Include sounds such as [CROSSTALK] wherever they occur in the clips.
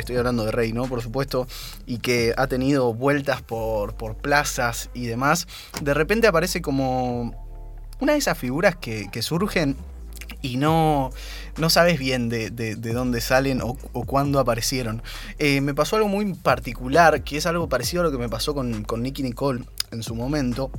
estoy hablando de Rey, ¿no? Por supuesto, y que ha tenido vueltas por, por plazas y demás, de repente aparece como una de esas figuras que, surgen y no, no sabes bien de, dónde salen o, cuándo aparecieron. Eh, me pasó algo muy particular, que es algo parecido a lo que me pasó con, con Nicky Nicole en su momento,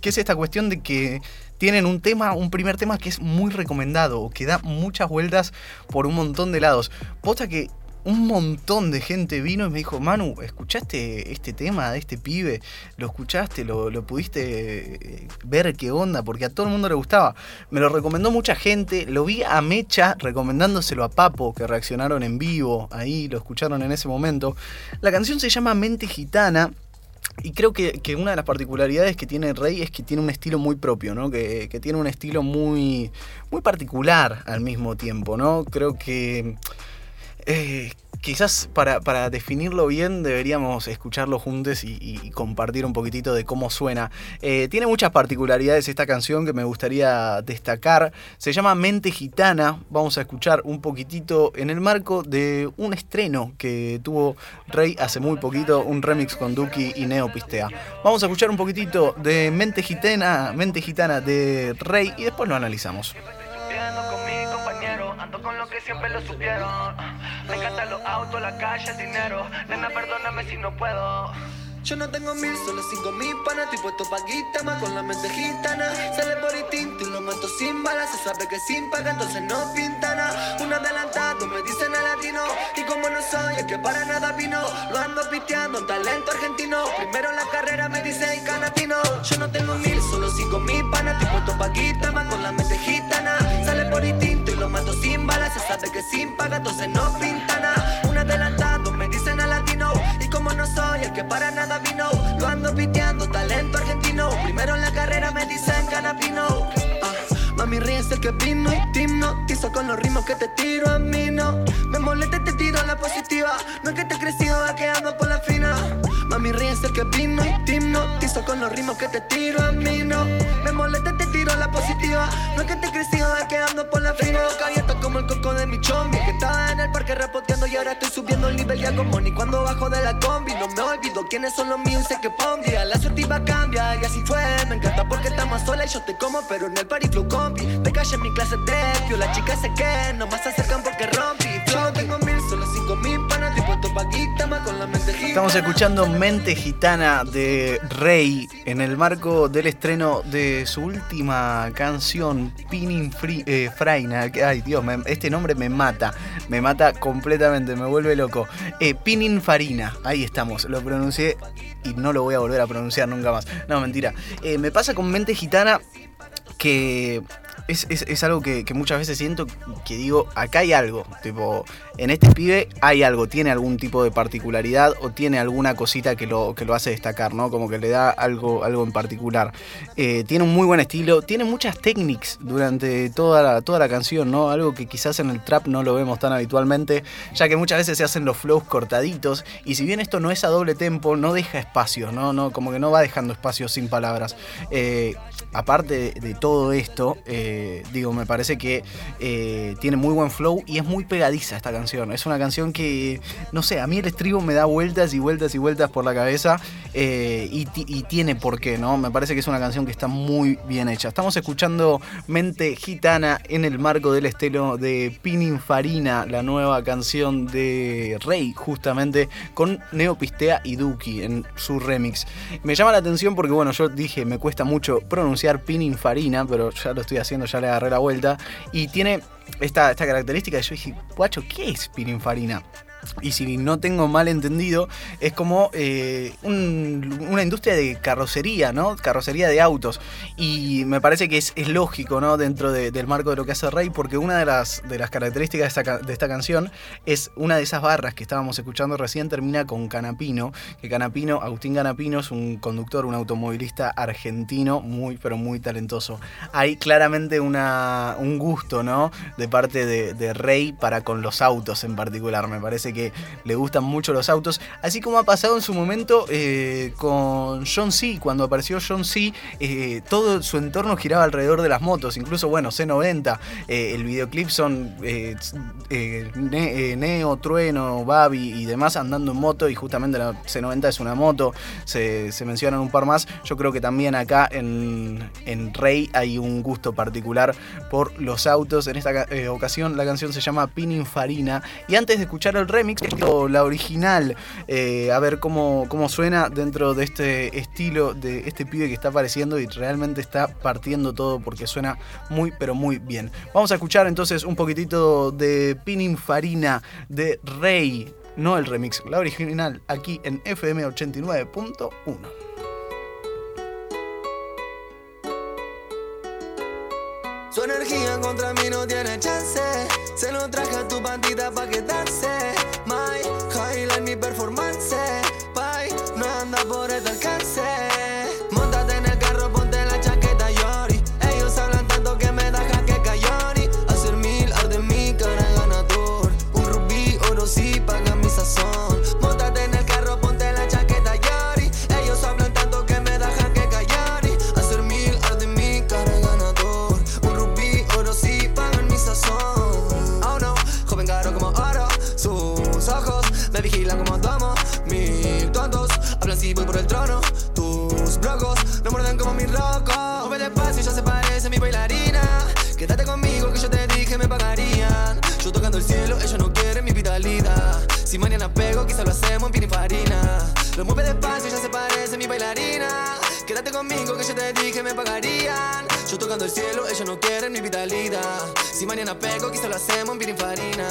que es esta cuestión de que tienen un tema, un primer tema que es muy recomendado, que da muchas vueltas por un montón de lados. Posta que un montón de gente vino y me dijo, Manu, ¿escuchaste este tema de este pibe? ¿Lo escuchaste? ¿Lo, pudiste eh, ver qué onda? Porque a todo el mundo le gustaba. Me lo recomendó mucha gente. Lo vi a Mecha recomendándoselo a Papo, que reaccionaron en vivo. Ahí lo escucharon en ese momento. La canción se llama Mente Gitana. Y creo que, una de las particularidades que tiene Rey es que tiene un estilo muy propio, ¿no? Que, que tiene un estilo muy, muy particular al mismo tiempo, ¿no? Creo que eh, quizás para, definirlo bien deberíamos escucharlo juntos y, compartir un poquitito de cómo suena. Eh, tiene muchas particularidades esta canción que me gustaría destacar. Se llama Mente Gitana. Vamos a escuchar un poquitito en el marco de un estreno que tuvo Rey hace muy poquito, un remix con Duki y Neo Pistea. Vamos a escuchar un poquitito de Mente Gitana, Mente Gitana de Rey y después lo analizamos con lo que siempre lo supieron. Me encantan los autos, la calle, el dinero. Nena, perdóname si no puedo. Yo no tengo mil, solo cinco mil panas. Estoy puesto pa' más con la mente gitana. Sale por instinto y lo mato sin balas. Se sabe que sin paga, entonces no pintana. Un adelantado me dicen a latino. Y como no soy el que para nada vino, lo ando piteando, un talento argentino. Primero en la carrera me dicen canatino. Yo no tengo mil, solo cinco mil panas. Estoy puesto pa' más con la mente gitana. Sale por instinto sin balas. Se sabe que sin paga, entonces no pintana. Un adelantado me dicen a latino. Y como no soy el que para nada vino. Lo ando piteando, talento argentino. Primero en la carrera me dicen canapino. Ah, mami ríes el que vino y te hipnotizo con los ritmos que te tiro a mí, no. Me molesta te tiro la positiva. No es que te he crecido ando por la fina. Mami ríes el que vino y te hipnotizo con los ritmos que te tiro a mí, no. Me molesta te tiro la positiva. No es que te he crecido ando por la fina. Como el coco de mi chombi. Que estaba en el parque repoteando y ahora estoy subiendo el nivel ya como ni cuando bajo de la combi. No me olvido quiénes son los míos y sé que pon día. La suerte iba a cambiar y así fue. Me encanta porque estamos sola y yo te como, pero en el party flow combi. Te calle en mi clase de pio. Las chicas sé que no más se acercan porque rompí. Yo tengo mil, solo cinco mil panas. Estamos escuchando Mente Gitana de Rey en el marco del estreno de su última canción, Pinning eh, Fraina. Ay, Dios, este nombre me mata. Me mata completamente, me vuelve loco. Eh, Farina, ahí estamos. Lo pronuncié y no lo voy a volver a pronunciar nunca más. No, mentira. Eh, me pasa con Mente Gitana que es, algo que, muchas veces siento que digo, acá hay algo, tipo, en este pibe hay algo, tiene algún tipo de particularidad o tiene alguna cosita que lo, que lo hace destacar, ¿no? Como que le da algo, algo en particular. Eh, tiene un muy buen estilo, tiene muchas técnicas durante toda la, toda la canción, ¿no? Algo que quizás en el trap no lo vemos tan habitualmente, ya que muchas veces se hacen los flows cortaditos y si bien esto no es a doble tempo, no deja espacio, ¿no? no como que no va dejando espacio sin palabras. Eh, aparte de, todo esto, eh, digo, me parece que eh, tiene muy buen flow y es muy pegadiza esta canción. Es una canción que, no sé, a mí el estribo me da vueltas y vueltas y vueltas por la cabeza eh, y, tiene por qué, ¿no? Me parece que es una canción que está muy bien hecha. Estamos escuchando Mente Gitana en el marco del estelo de Pininfarina, la nueva canción de Rey, justamente, con Neopistea y Duki en su remix. Me llama la atención porque, bueno, yo dije, me cuesta mucho pronunciar Pininfarina, pero ya lo estoy haciendo, ya le agarré la vuelta. Y tiene esta, esta característica. Y yo dije, guacho, ¿qué es Pininfarina? Y si no tengo mal entendido, es como eh, una industria de carrocería, ¿no? Carrocería de autos. Y me parece que es, lógico, ¿no? Dentro del marco de lo que hace Rey, porque una de las, de las características de esta, canción es una de esas barras que estábamos escuchando recién, termina con Canapino, que Canapino, Agustín Canapino es un conductor, un automovilista argentino, muy, pero muy talentoso. Hay claramente una, un gusto, ¿no? De parte de, de Rey para con los autos en particular. Me parece que le gustan mucho los autos, así como ha pasado en su momento eh, con John C. Cuando apareció John C., eh, todo su entorno giraba alrededor de las motos, incluso, bueno, C90, eh, el videoclip son Neo, Trueno, Babi y demás andando en moto, y justamente la C90 es una moto, se, mencionan un par más, yo creo que también acá en, en Rey hay un gusto particular por los autos, en esta ocasión la canción se llama Pininfarina, y antes de escuchar el remix, la original, a ver cómo, cómo suena dentro de este estilo de este pibe que está apareciendo y realmente está partiendo todo porque suena muy pero muy bien. Vamos a escuchar entonces un poquitito de Pininfarina de Rey, no el remix, la original aquí en FM 89.1. Su energía contra mí no tiene chance. Se lo traje a tu bandita pa' quedarse. Si mañana pego, quizá lo hacemos en farina. Lo mueve despacio, ya se parece mi bailarina. Quédate conmigo que yo te dije me pagarían. Yo tocando el cielo, ellos no quieren mi vitalidad. Si mañana pego, quizá lo hacemos en farina.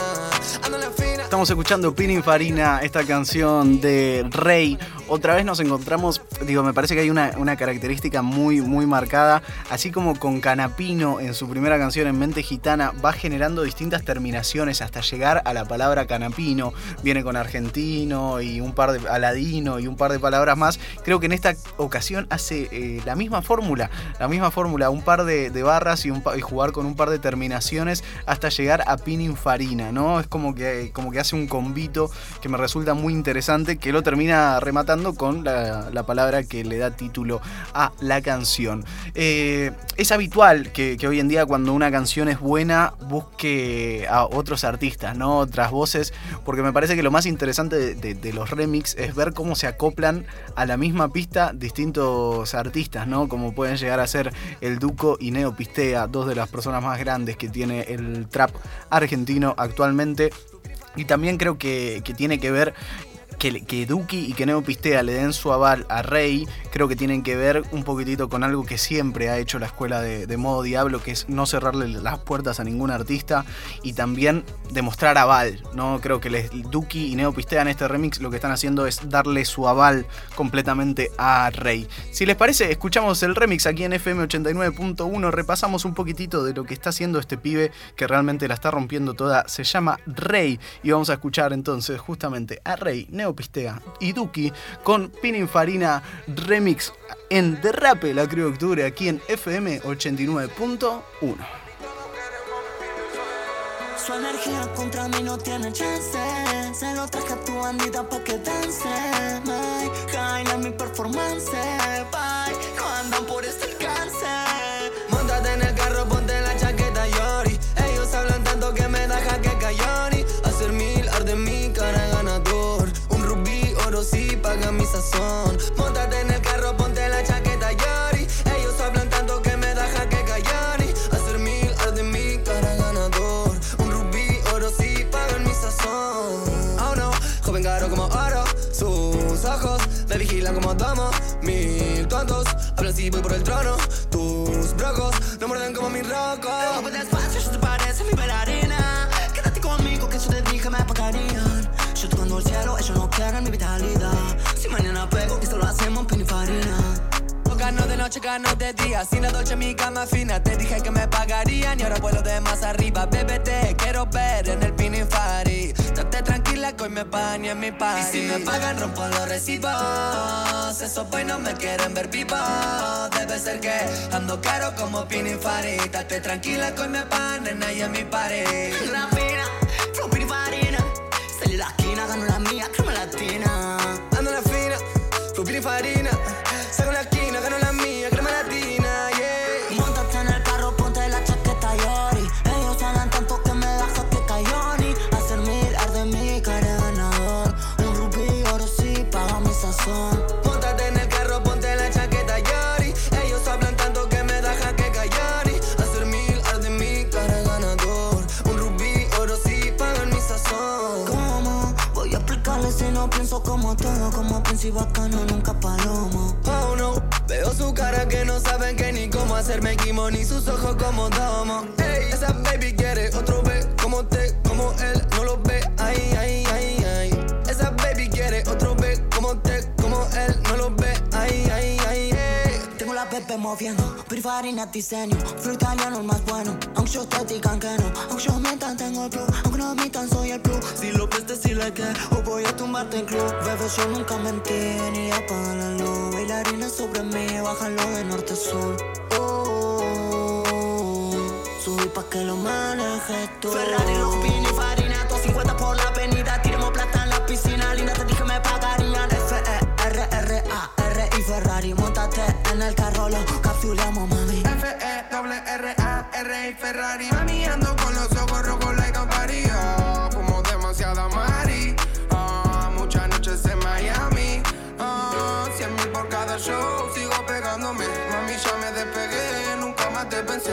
Ando en la fina. Estamos escuchando Pininfarina, esta canción de Rey. Otra vez nos encontramos, digo, me parece que hay una, una, característica muy, muy marcada. Así como con Canapino en su primera canción en Mente Gitana va generando distintas terminaciones hasta llegar a la palabra Canapino. Viene con argentino y un par de aladino y un par de palabras más. Creo que en esta ocasión hace eh, la misma fórmula, la misma fórmula, un par de, barras y, jugar con un par de terminaciones hasta llegar a Pininfarina, ¿no? Es como que, como que hace un convito que me resulta muy interesante que lo termina rematando con la, palabra que le da título a la canción. Eh, es habitual que, hoy en día cuando una canción es buena busque a otros artistas, ¿no? Otras voces, porque me parece que lo más interesante de, los remix es ver cómo se acoplan a la misma pista distintos artistas, ¿no? Como pueden llegar a ser el Duco y Neo Pistea, dos de las personas más grandes que tiene el trap argentino actualmente. Y también creo que, que, tiene que ver que, que Duki y que Neo Pistea le den su aval a Rey, creo que tienen que ver un poquitito con algo que siempre ha hecho la escuela de, modo Diablo, que es no cerrarle las puertas a ningún artista y también demostrar aval. ¿no? Creo que les, Duki y Neo Pistea en este remix lo que están haciendo es darle su aval completamente a Rey. Si les parece, escuchamos el remix aquí en FM 89.1, repasamos un poquitito de lo que está haciendo este pibe que realmente la está rompiendo toda. Se llama Rey y vamos a escuchar entonces justamente a Rey, Neo Pistea y Duki con Pininfarina Remix en Derrape la Creo Octubre aquí en FM 89.1. Su energía contra mí no tiene chance. Se lo traje a tu bandita pa' que dance. My, cae mi performance. Bye, no, caro como oro. Sus ojos me vigilan como tomo. Mil tontos hablan si voy por el trono. Tus brocos no muerden como mi roco. despacio, yo te parece mi bailarina. Quédate conmigo que yo te dije me pagarían. Yo tocando el cielo, ellos no quieren mi vitalidad. Si mañana pego, esto lo hacemos en farina. Gano de noche, gano de día. Sin la dolce, mi cama fina. Te dije que me pagarían y ahora vuelo de más arriba. Bebé, te quiero ver en el Pininfari. Date tranquila que hoy me pagan y en mi party. Y si me pagan, rompo los recibos. Esos boy no me quieren ver vivo. Debe ser que ando caro como Pininfari. Date tranquila que hoy me pagan en en mi party. [LAUGHS] La fina, from Pininfarina. la esquina, gano la mía, crema latina. Ando la fina, rupina y farina. Saco la esquina, como todo. Como príncipe bacano, nunca palomo. Oh no, veo su cara que no saben que ni cómo hacerme quimo, ni sus ojos como domo. Ey, esa baby quiere otro ve como te, como él, no lo ve. Ay, ay. Pepe moviendo, farina diseño, flow italiano el más bueno. Aunque yo te digan que no, aunque yo mientan tengo el plus, aunque no mientan soy el plus. Si lo ves decirle que, o voy a tumbarte en club. Bebé, yo nunca mentí, ni apagan la luz. Sobre mí, bájalo de norte a sur. Subí pa' que lo manejes tú. Ferrari, Lupini, farina, 250 por la avenida. El carro, lo mami. F-E-R-R-A-R y Ferrari. Mami ando con los ojos rojos like a Fumo demasiada mari. Ah, Muchas noches en Miami. Ah, Cien mil por cada show Sigo pegándome. Mami ya me despegué Nunca más te pensé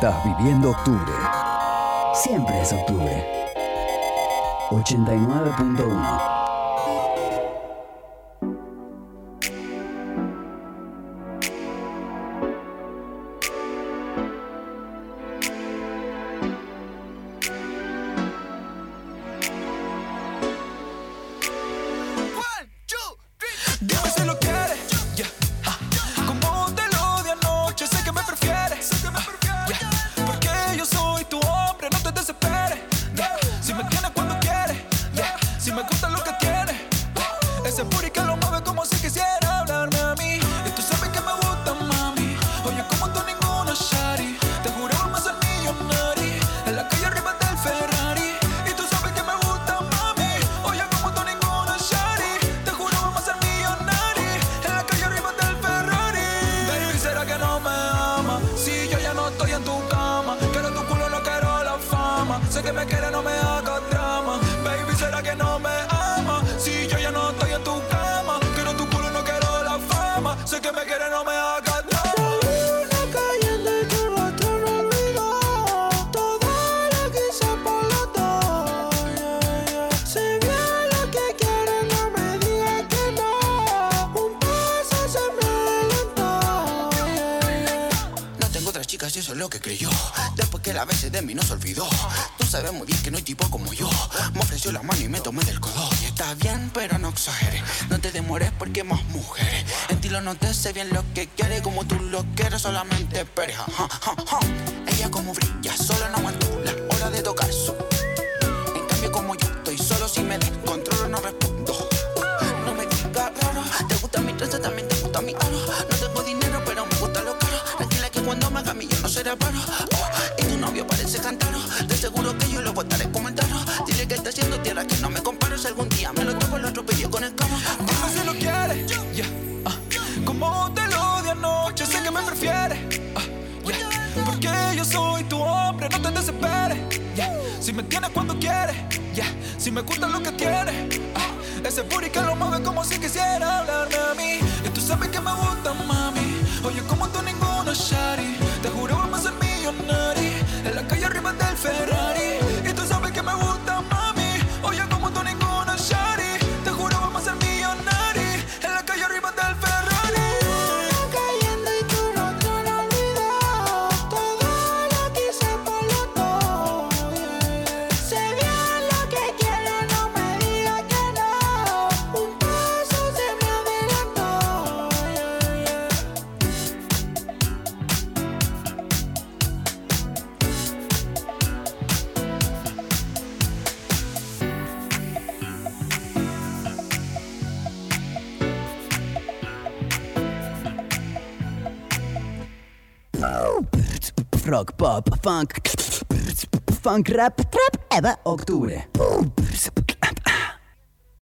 Estás viviendo octubre. Siempre es octubre. 89.1 eso es lo que creyó. Después que la veces de mí no se olvidó. Tú sabes muy bien que no hay tipo como yo. Me ofreció la mano y me tomé del codo. Y está bien, pero no exageres. No te demores porque más mujeres. En ti lo noté, sé bien lo que quiere. Como tú lo quieres, solamente esperes. Ja, ja, ja, ja. Ella como brilla, solo no aguanto la hora de tocar su. En cambio, como yo estoy solo, si me descontrolo, no respondo. No me digas raro, te gusta mi trenza, también te y tu novio parece cantaro. De seguro que yo lo voy a estar comentando. Dile que está haciendo tierra, que no me comparo. Si algún día me lo toco, lo atropello con el cama. Dime si lo quieres, yeah, ah. Como te lo di anoche, sé que me prefieres, ah. Porque yo soy tu hombre, no te desesperes. Si me tienes cuando quieres. Si me gusta lo que tienes, ah. Ese booty que lo mueve como si quisiera hablarme a mí. Y tú sabes que me gusta, mami. Oye, como tú ninguna shari. Te juro En la calle arriba del Ferrari. Rock, pop, funk, funk, rap, trap, Eva, octubre.